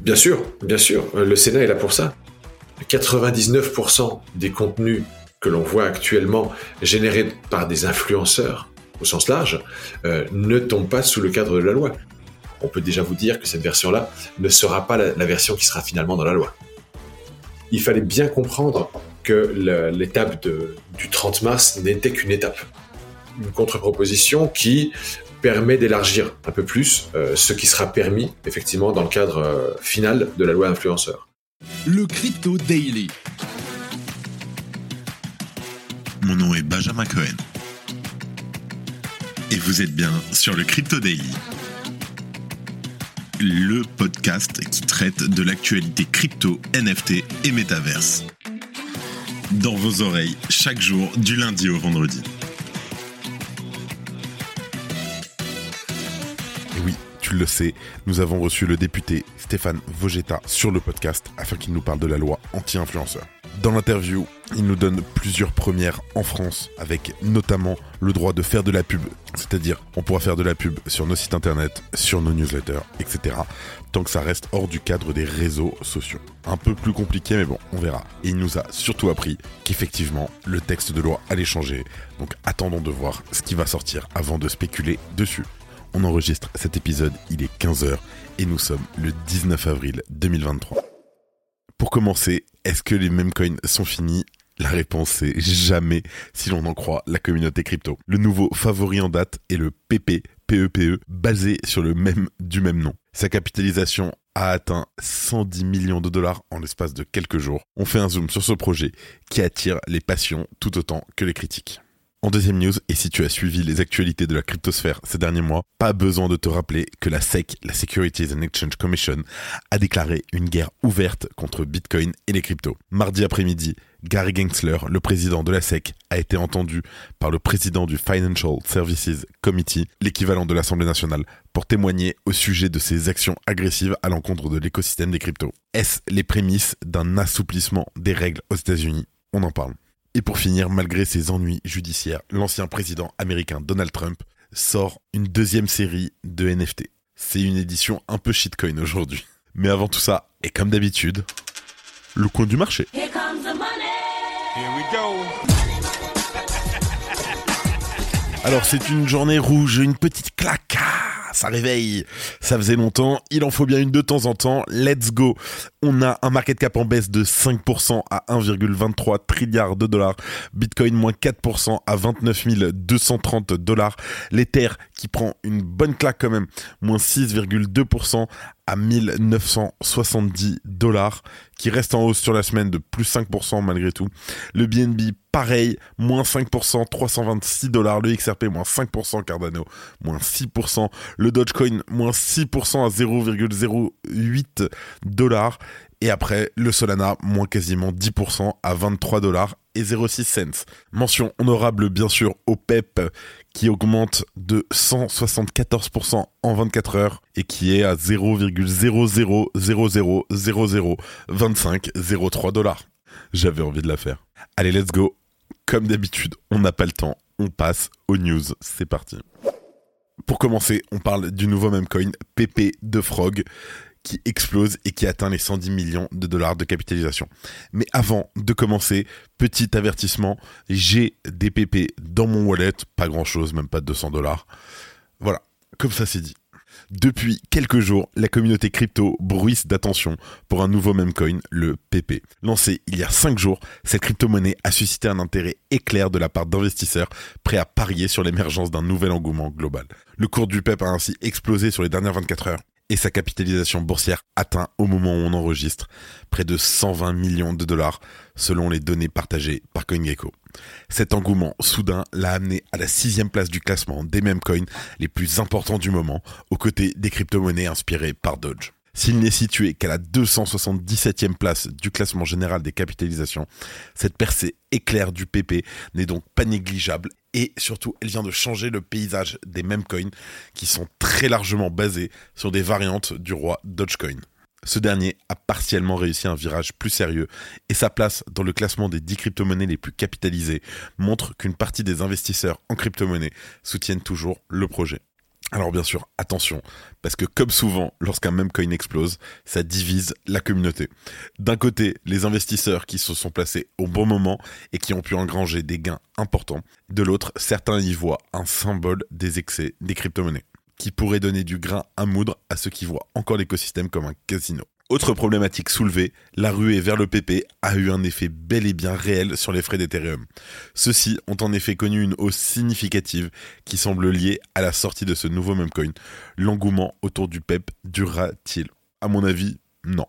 Bien sûr, bien sûr, le Sénat est là pour ça. 99% des contenus que l'on voit actuellement générés par des influenceurs au sens large euh, ne tombent pas sous le cadre de la loi. On peut déjà vous dire que cette version-là ne sera pas la, version qui sera finalement dans la loi. Il fallait bien comprendre que l'étape du 30 mars n'était qu'une étape. Une contre-proposition qui permet d'élargir un peu plus euh, ce qui sera permis effectivement dans le cadre euh, final de la loi influenceur. Le Crypto Daily. Mon nom est Benjamin Cohen. Et vous êtes bien sur le Crypto Daily. Le podcast qui traite de l'actualité crypto, NFT et métaverse. Dans vos oreilles, chaque jour, du lundi au vendredi. Et oui, tu le sais, nous avons reçu le député Stéphane Vogetta sur le podcast afin qu'il nous parle de la loi anti-influenceur. Dans l'interview, il nous donne plusieurs premières en France, avec notamment le droit de faire de la pub. C'est-à-dire, on pourra faire de la pub sur nos sites internet, sur nos newsletters, etc. Tant que ça reste hors du cadre des réseaux sociaux. Un peu plus compliqué, mais bon, on verra. Et il nous a surtout appris qu'effectivement, le texte de loi allait changer. Donc attendons de voir ce qui va sortir avant de spéculer dessus. On enregistre cet épisode, il est 15h et nous sommes le 19 avril 2023. Pour commencer, est-ce que les mêmes coins sont finis? La réponse c'est jamais si l'on en croit la communauté crypto. Le nouveau favori en date est le PP PEPE e, basé sur le même du même nom. Sa capitalisation a atteint 110 millions de dollars en l'espace de quelques jours. On fait un zoom sur ce projet qui attire les passions tout autant que les critiques. En deuxième news, et si tu as suivi les actualités de la cryptosphère ces derniers mois, pas besoin de te rappeler que la SEC, la Securities and Exchange Commission, a déclaré une guerre ouverte contre Bitcoin et les cryptos. Mardi après-midi, Gary Gensler, le président de la SEC, a été entendu par le président du Financial Services Committee, l'équivalent de l'Assemblée nationale, pour témoigner au sujet de ses actions agressives à l'encontre de l'écosystème des cryptos. Est-ce les prémices d'un assouplissement des règles aux États-Unis? On en parle. Et pour finir, malgré ses ennuis judiciaires, l'ancien président américain Donald Trump sort une deuxième série de NFT. C'est une édition un peu shitcoin aujourd'hui. Mais avant tout ça, et comme d'habitude, le coin du marché. Alors c'est une journée rouge, une petite claque ça réveille. Ça faisait longtemps. Il en faut bien une de temps en temps. Let's go. On a un market cap en baisse de 5% à 1,23 trilliards de dollars. Bitcoin moins 4% à 29 230 dollars. L'Ether qui prend une bonne claque quand même. Moins 6,2% à 1970 dollars, qui reste en hausse sur la semaine de plus 5% malgré tout. Le BNB, pareil, moins 5%, 326 dollars. Le XRP, moins 5%, Cardano, moins 6%. Le Dogecoin, moins 6% à 0,08 dollars. Et après, le Solana, moins quasiment 10% à 23 dollars et 06 cents. Mention honorable, bien sûr, au PEP qui augmente de 174% en 24 heures et qui est à 0,0000002503 dollars. J'avais envie de la faire. Allez, let's go. Comme d'habitude, on n'a pas le temps. On passe aux news. C'est parti. Pour commencer, on parle du nouveau meme coin PP de Frog qui explose et qui atteint les 110 millions de dollars de capitalisation. Mais avant de commencer, petit avertissement, j'ai des PP dans mon wallet, pas grand chose, même pas 200 dollars. Voilà, comme ça c'est dit. Depuis quelques jours, la communauté crypto bruisse d'attention pour un nouveau meme coin, le PP. Lancé il y a 5 jours, cette crypto-monnaie a suscité un intérêt éclair de la part d'investisseurs prêts à parier sur l'émergence d'un nouvel engouement global. Le cours du PEP a ainsi explosé sur les dernières 24 heures et sa capitalisation boursière atteint au moment où on enregistre près de 120 millions de dollars selon les données partagées par CoinGecko. Cet engouement soudain l'a amené à la sixième place du classement des mêmes coins les plus importants du moment, aux côtés des crypto-monnaies inspirées par Dodge. S'il n'est situé qu'à la 277e place du classement général des capitalisations, cette percée éclair du PP n'est donc pas négligeable et surtout elle vient de changer le paysage des mêmes coins qui sont très largement basés sur des variantes du roi Dogecoin. Ce dernier a partiellement réussi un virage plus sérieux et sa place dans le classement des 10 crypto-monnaies les plus capitalisées montre qu'une partie des investisseurs en crypto-monnaies soutiennent toujours le projet. Alors bien sûr, attention, parce que comme souvent, lorsqu'un même coin explose, ça divise la communauté. D'un côté, les investisseurs qui se sont placés au bon moment et qui ont pu engranger des gains importants. De l'autre, certains y voient un symbole des excès des crypto-monnaies, qui pourrait donner du grain à moudre à ceux qui voient encore l'écosystème comme un casino. Autre problématique soulevée, la ruée vers le PP a eu un effet bel et bien réel sur les frais d'Ethereum. Ceux-ci ont en effet connu une hausse significative qui semble liée à la sortie de ce nouveau coin. L'engouement autour du PEP durera-t-il? À mon avis, non.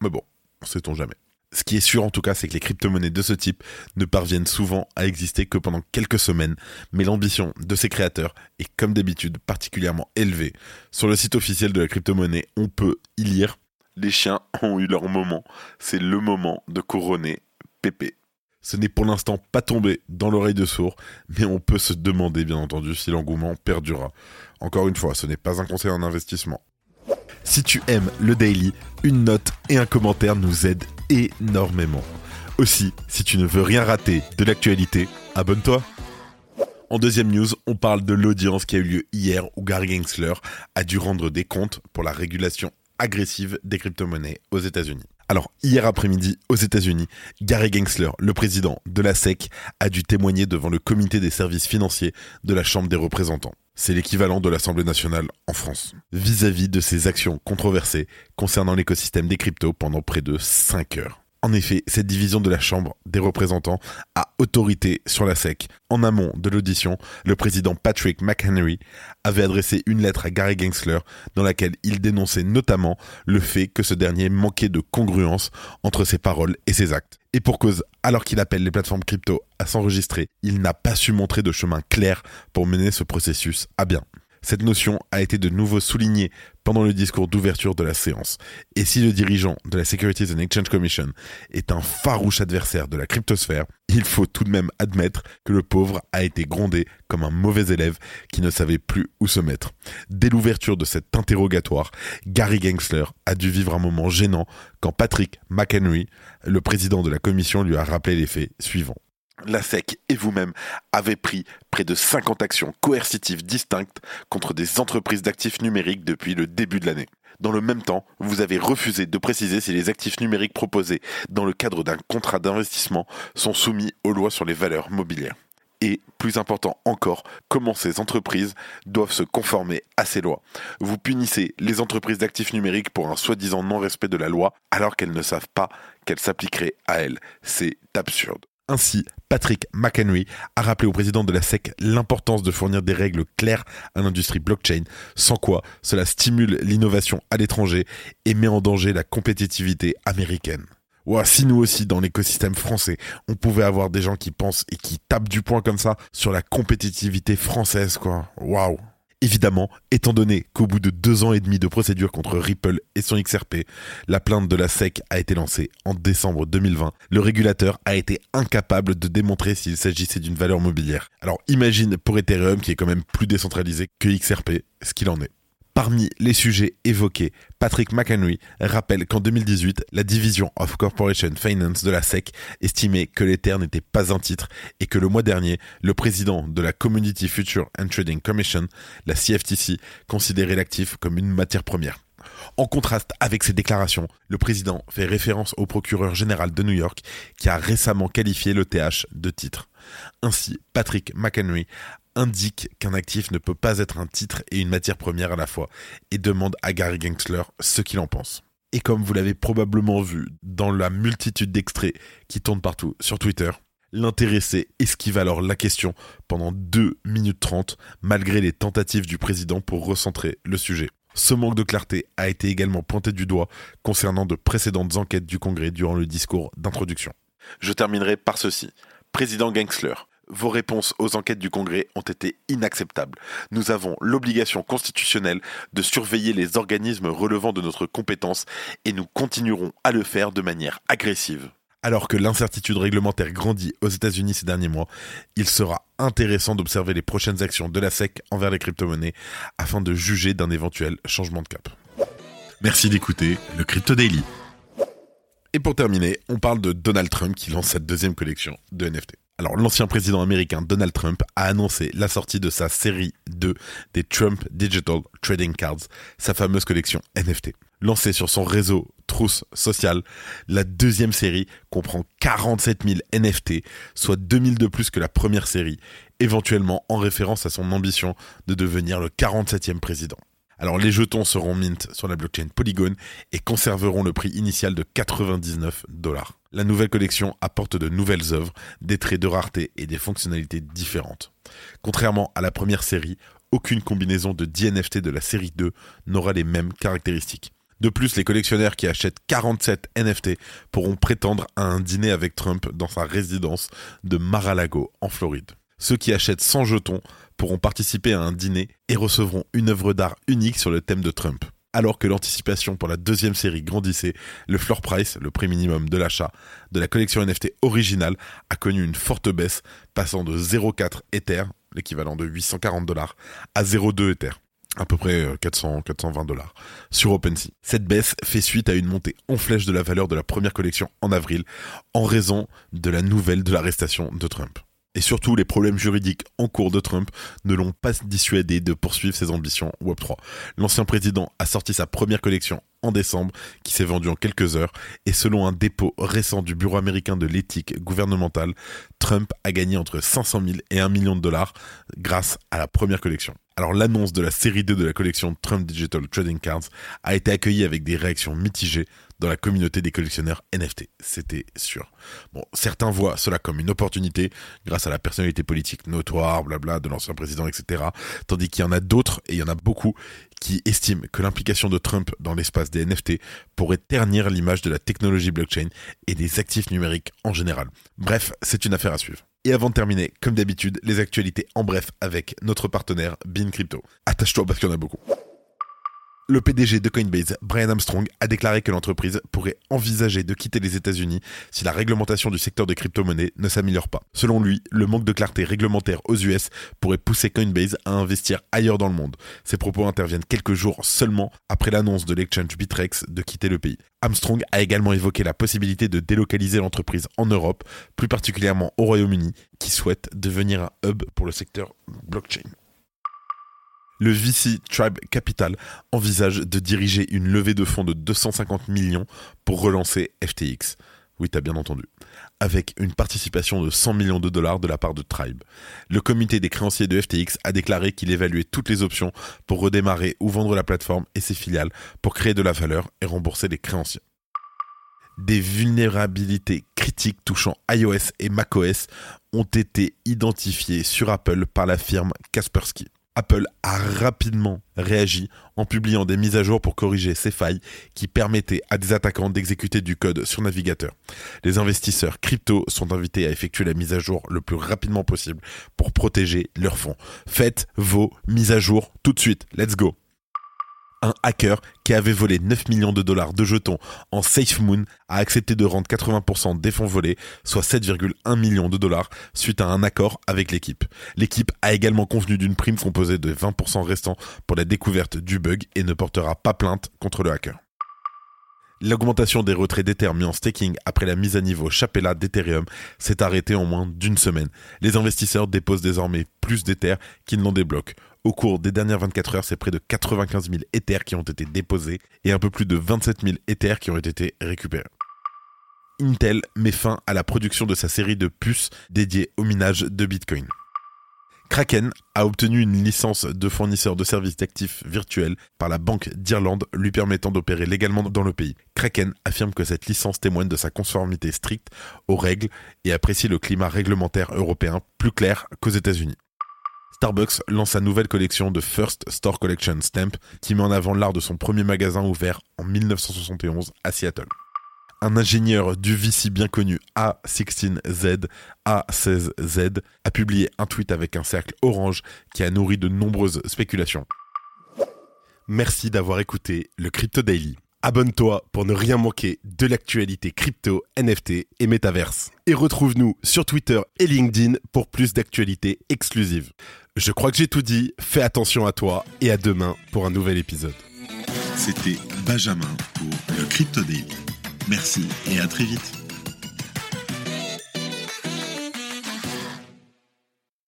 Mais bon, sait-on jamais. Ce qui est sûr en tout cas, c'est que les crypto-monnaies de ce type ne parviennent souvent à exister que pendant quelques semaines, mais l'ambition de ces créateurs est comme d'habitude particulièrement élevée. Sur le site officiel de la crypto-monnaie, on peut y lire les chiens ont eu leur moment. C'est le moment de couronner Pépé. Ce n'est pour l'instant pas tombé dans l'oreille de sourd, mais on peut se demander bien entendu si l'engouement perdurera. Encore une fois, ce n'est pas un conseil en investissement. Si tu aimes le daily, une note et un commentaire nous aident énormément. Aussi, si tu ne veux rien rater de l'actualité, abonne-toi. En deuxième news, on parle de l'audience qui a eu lieu hier où Gary Gensler a dû rendre des comptes pour la régulation agressive des crypto-monnaies aux États-Unis. Alors, hier après-midi, aux États-Unis, Gary Gensler, le président de la SEC, a dû témoigner devant le comité des services financiers de la Chambre des représentants. C'est l'équivalent de l'Assemblée nationale en France. Vis-à-vis -vis de ces actions controversées concernant l'écosystème des cryptos pendant près de 5 heures. En effet, cette division de la Chambre des représentants a autorité sur la SEC. En amont de l'audition, le président Patrick McHenry avait adressé une lettre à Gary Gensler dans laquelle il dénonçait notamment le fait que ce dernier manquait de congruence entre ses paroles et ses actes. Et pour cause, alors qu'il appelle les plateformes crypto à s'enregistrer, il n'a pas su montrer de chemin clair pour mener ce processus à bien. Cette notion a été de nouveau soulignée pendant le discours d'ouverture de la séance. Et si le dirigeant de la Securities and Exchange Commission est un farouche adversaire de la cryptosphère, il faut tout de même admettre que le pauvre a été grondé comme un mauvais élève qui ne savait plus où se mettre. Dès l'ouverture de cet interrogatoire, Gary Gensler a dû vivre un moment gênant quand Patrick McHenry, le président de la commission, lui a rappelé les faits suivants la SEC et vous-même avez pris près de 50 actions coercitives distinctes contre des entreprises d'actifs numériques depuis le début de l'année. Dans le même temps, vous avez refusé de préciser si les actifs numériques proposés dans le cadre d'un contrat d'investissement sont soumis aux lois sur les valeurs mobilières. Et, plus important encore, comment ces entreprises doivent se conformer à ces lois. Vous punissez les entreprises d'actifs numériques pour un soi-disant non-respect de la loi alors qu'elles ne savent pas qu'elle s'appliquerait à elles. C'est absurde. Ainsi, Patrick McHenry a rappelé au président de la SEC l'importance de fournir des règles claires à l'industrie blockchain, sans quoi cela stimule l'innovation à l'étranger et met en danger la compétitivité américaine. Ouah, si nous aussi, dans l'écosystème français, on pouvait avoir des gens qui pensent et qui tapent du poing comme ça sur la compétitivité française, quoi. Waouh Évidemment, étant donné qu'au bout de deux ans et demi de procédure contre Ripple et son XRP, la plainte de la SEC a été lancée en décembre 2020, le régulateur a été incapable de démontrer s'il s'agissait d'une valeur mobilière. Alors imagine pour Ethereum qui est quand même plus décentralisé que XRP, ce qu'il en est. Parmi les sujets évoqués, Patrick McHenry rappelle qu'en 2018, la division of Corporation Finance de la SEC estimait que l'Ether n'était pas un titre et que le mois dernier, le président de la Community Future and Trading Commission, la CFTC, considérait l'actif comme une matière première. En contraste avec ces déclarations, le président fait référence au procureur général de New York qui a récemment qualifié le TH de titre. Ainsi, Patrick McHenry indique qu'un actif ne peut pas être un titre et une matière première à la fois et demande à Gary Gensler ce qu'il en pense. Et comme vous l'avez probablement vu dans la multitude d'extraits qui tournent partout sur Twitter, l'intéressé esquive alors la question pendant 2 minutes 30 malgré les tentatives du président pour recentrer le sujet. Ce manque de clarté a été également pointé du doigt concernant de précédentes enquêtes du Congrès durant le discours d'introduction. Je terminerai par ceci. Président Gensler, vos réponses aux enquêtes du Congrès ont été inacceptables. Nous avons l'obligation constitutionnelle de surveiller les organismes relevant de notre compétence et nous continuerons à le faire de manière agressive. Alors que l'incertitude réglementaire grandit aux États-Unis ces derniers mois, il sera intéressant d'observer les prochaines actions de la SEC envers les crypto-monnaies afin de juger d'un éventuel changement de cap. Merci d'écouter le Crypto Daily. Et pour terminer, on parle de Donald Trump qui lance sa deuxième collection de NFT. Alors, l'ancien président américain Donald Trump a annoncé la sortie de sa série 2 des Trump Digital Trading Cards, sa fameuse collection NFT. Lancée sur son réseau Trousse Social, la deuxième série comprend 47 000 NFT, soit 2000 de plus que la première série, éventuellement en référence à son ambition de devenir le 47e président. Alors les jetons seront mint sur la blockchain Polygon et conserveront le prix initial de 99 dollars. La nouvelle collection apporte de nouvelles œuvres, des traits de rareté et des fonctionnalités différentes. Contrairement à la première série, aucune combinaison de 10 NFT de la série 2 n'aura les mêmes caractéristiques. De plus, les collectionneurs qui achètent 47 NFT pourront prétendre à un dîner avec Trump dans sa résidence de Mar-a-Lago en Floride. Ceux qui achètent 100 jetons pourront participer à un dîner et recevront une œuvre d'art unique sur le thème de Trump. Alors que l'anticipation pour la deuxième série grandissait, le floor price, le prix minimum de l'achat de la collection NFT originale, a connu une forte baisse, passant de 0,4 Ether, l'équivalent de 840 dollars, à 0,2 Ether à peu près 400 420 dollars sur OpenSea. Cette baisse fait suite à une montée en flèche de la valeur de la première collection en avril en raison de la nouvelle de l'arrestation de Trump. Et surtout, les problèmes juridiques en cours de Trump ne l'ont pas dissuadé de poursuivre ses ambitions Web3. L'ancien président a sorti sa première collection en décembre, qui s'est vendue en quelques heures, et selon un dépôt récent du Bureau américain de l'éthique gouvernementale, Trump a gagné entre 500 000 et 1 million de dollars grâce à la première collection. Alors l'annonce de la série 2 de la collection Trump Digital Trading Cards a été accueillie avec des réactions mitigées dans la communauté des collectionneurs NFT. C'était sûr. Bon, certains voient cela comme une opportunité grâce à la personnalité politique notoire, blabla, de l'ancien président, etc. Tandis qu'il y en a d'autres, et il y en a beaucoup, qui estiment que l'implication de Trump dans l'espace des NFT pourrait ternir l'image de la technologie blockchain et des actifs numériques en général. Bref, c'est une affaire à suivre. Et avant de terminer, comme d'habitude, les actualités en bref avec notre partenaire Bean Crypto. Attache-toi parce qu'il y en a beaucoup. Le PDG de Coinbase, Brian Armstrong, a déclaré que l'entreprise pourrait envisager de quitter les États-Unis si la réglementation du secteur des crypto-monnaies ne s'améliore pas. Selon lui, le manque de clarté réglementaire aux US pourrait pousser Coinbase à investir ailleurs dans le monde. Ces propos interviennent quelques jours seulement après l'annonce de l'exchange Bitrex de quitter le pays. Armstrong a également évoqué la possibilité de délocaliser l'entreprise en Europe, plus particulièrement au Royaume-Uni, qui souhaite devenir un hub pour le secteur blockchain le VC Tribe Capital envisage de diriger une levée de fonds de 250 millions pour relancer FTX. Oui, t'as bien entendu. Avec une participation de 100 millions de dollars de la part de Tribe. Le comité des créanciers de FTX a déclaré qu'il évaluait toutes les options pour redémarrer ou vendre la plateforme et ses filiales pour créer de la valeur et rembourser les créanciers. Des vulnérabilités critiques touchant iOS et macOS ont été identifiées sur Apple par la firme Kaspersky. Apple a rapidement réagi en publiant des mises à jour pour corriger ces failles qui permettaient à des attaquants d'exécuter du code sur navigateur. Les investisseurs crypto sont invités à effectuer la mise à jour le plus rapidement possible pour protéger leurs fonds. Faites vos mises à jour tout de suite. Let's go un hacker qui avait volé 9 millions de dollars de jetons en SafeMoon a accepté de rendre 80% des fonds volés, soit 7,1 millions de dollars, suite à un accord avec l'équipe. L'équipe a également convenu d'une prime composée de 20% restants pour la découverte du bug et ne portera pas plainte contre le hacker. L'augmentation des retraits d'Ether mis en staking après la mise à niveau Chapella d'Ethereum s'est arrêtée en moins d'une semaine. Les investisseurs déposent désormais plus d'Ether qu'ils n'en débloquent. Au cours des dernières 24 heures, c'est près de 95 000 Ethers qui ont été déposés et un peu plus de 27 000 Ethers qui ont été récupérés. Intel met fin à la production de sa série de puces dédiées au minage de Bitcoin. Kraken a obtenu une licence de fournisseur de services d'actifs virtuels par la Banque d'Irlande lui permettant d'opérer légalement dans le pays. Kraken affirme que cette licence témoigne de sa conformité stricte aux règles et apprécie le climat réglementaire européen plus clair qu'aux États-Unis. Starbucks lance sa nouvelle collection de First Store Collection Stamp qui met en avant l'art de son premier magasin ouvert en 1971 à Seattle. Un ingénieur du VC bien connu A16Z, A16Z, a publié un tweet avec un cercle orange qui a nourri de nombreuses spéculations. Merci d'avoir écouté le Crypto Daily. Abonne-toi pour ne rien manquer de l'actualité crypto, NFT et métaverse. Et retrouve-nous sur Twitter et LinkedIn pour plus d'actualités exclusives. Je crois que j'ai tout dit, fais attention à toi et à demain pour un nouvel épisode. C'était Benjamin pour le Crypto Daily. Merci et à très vite.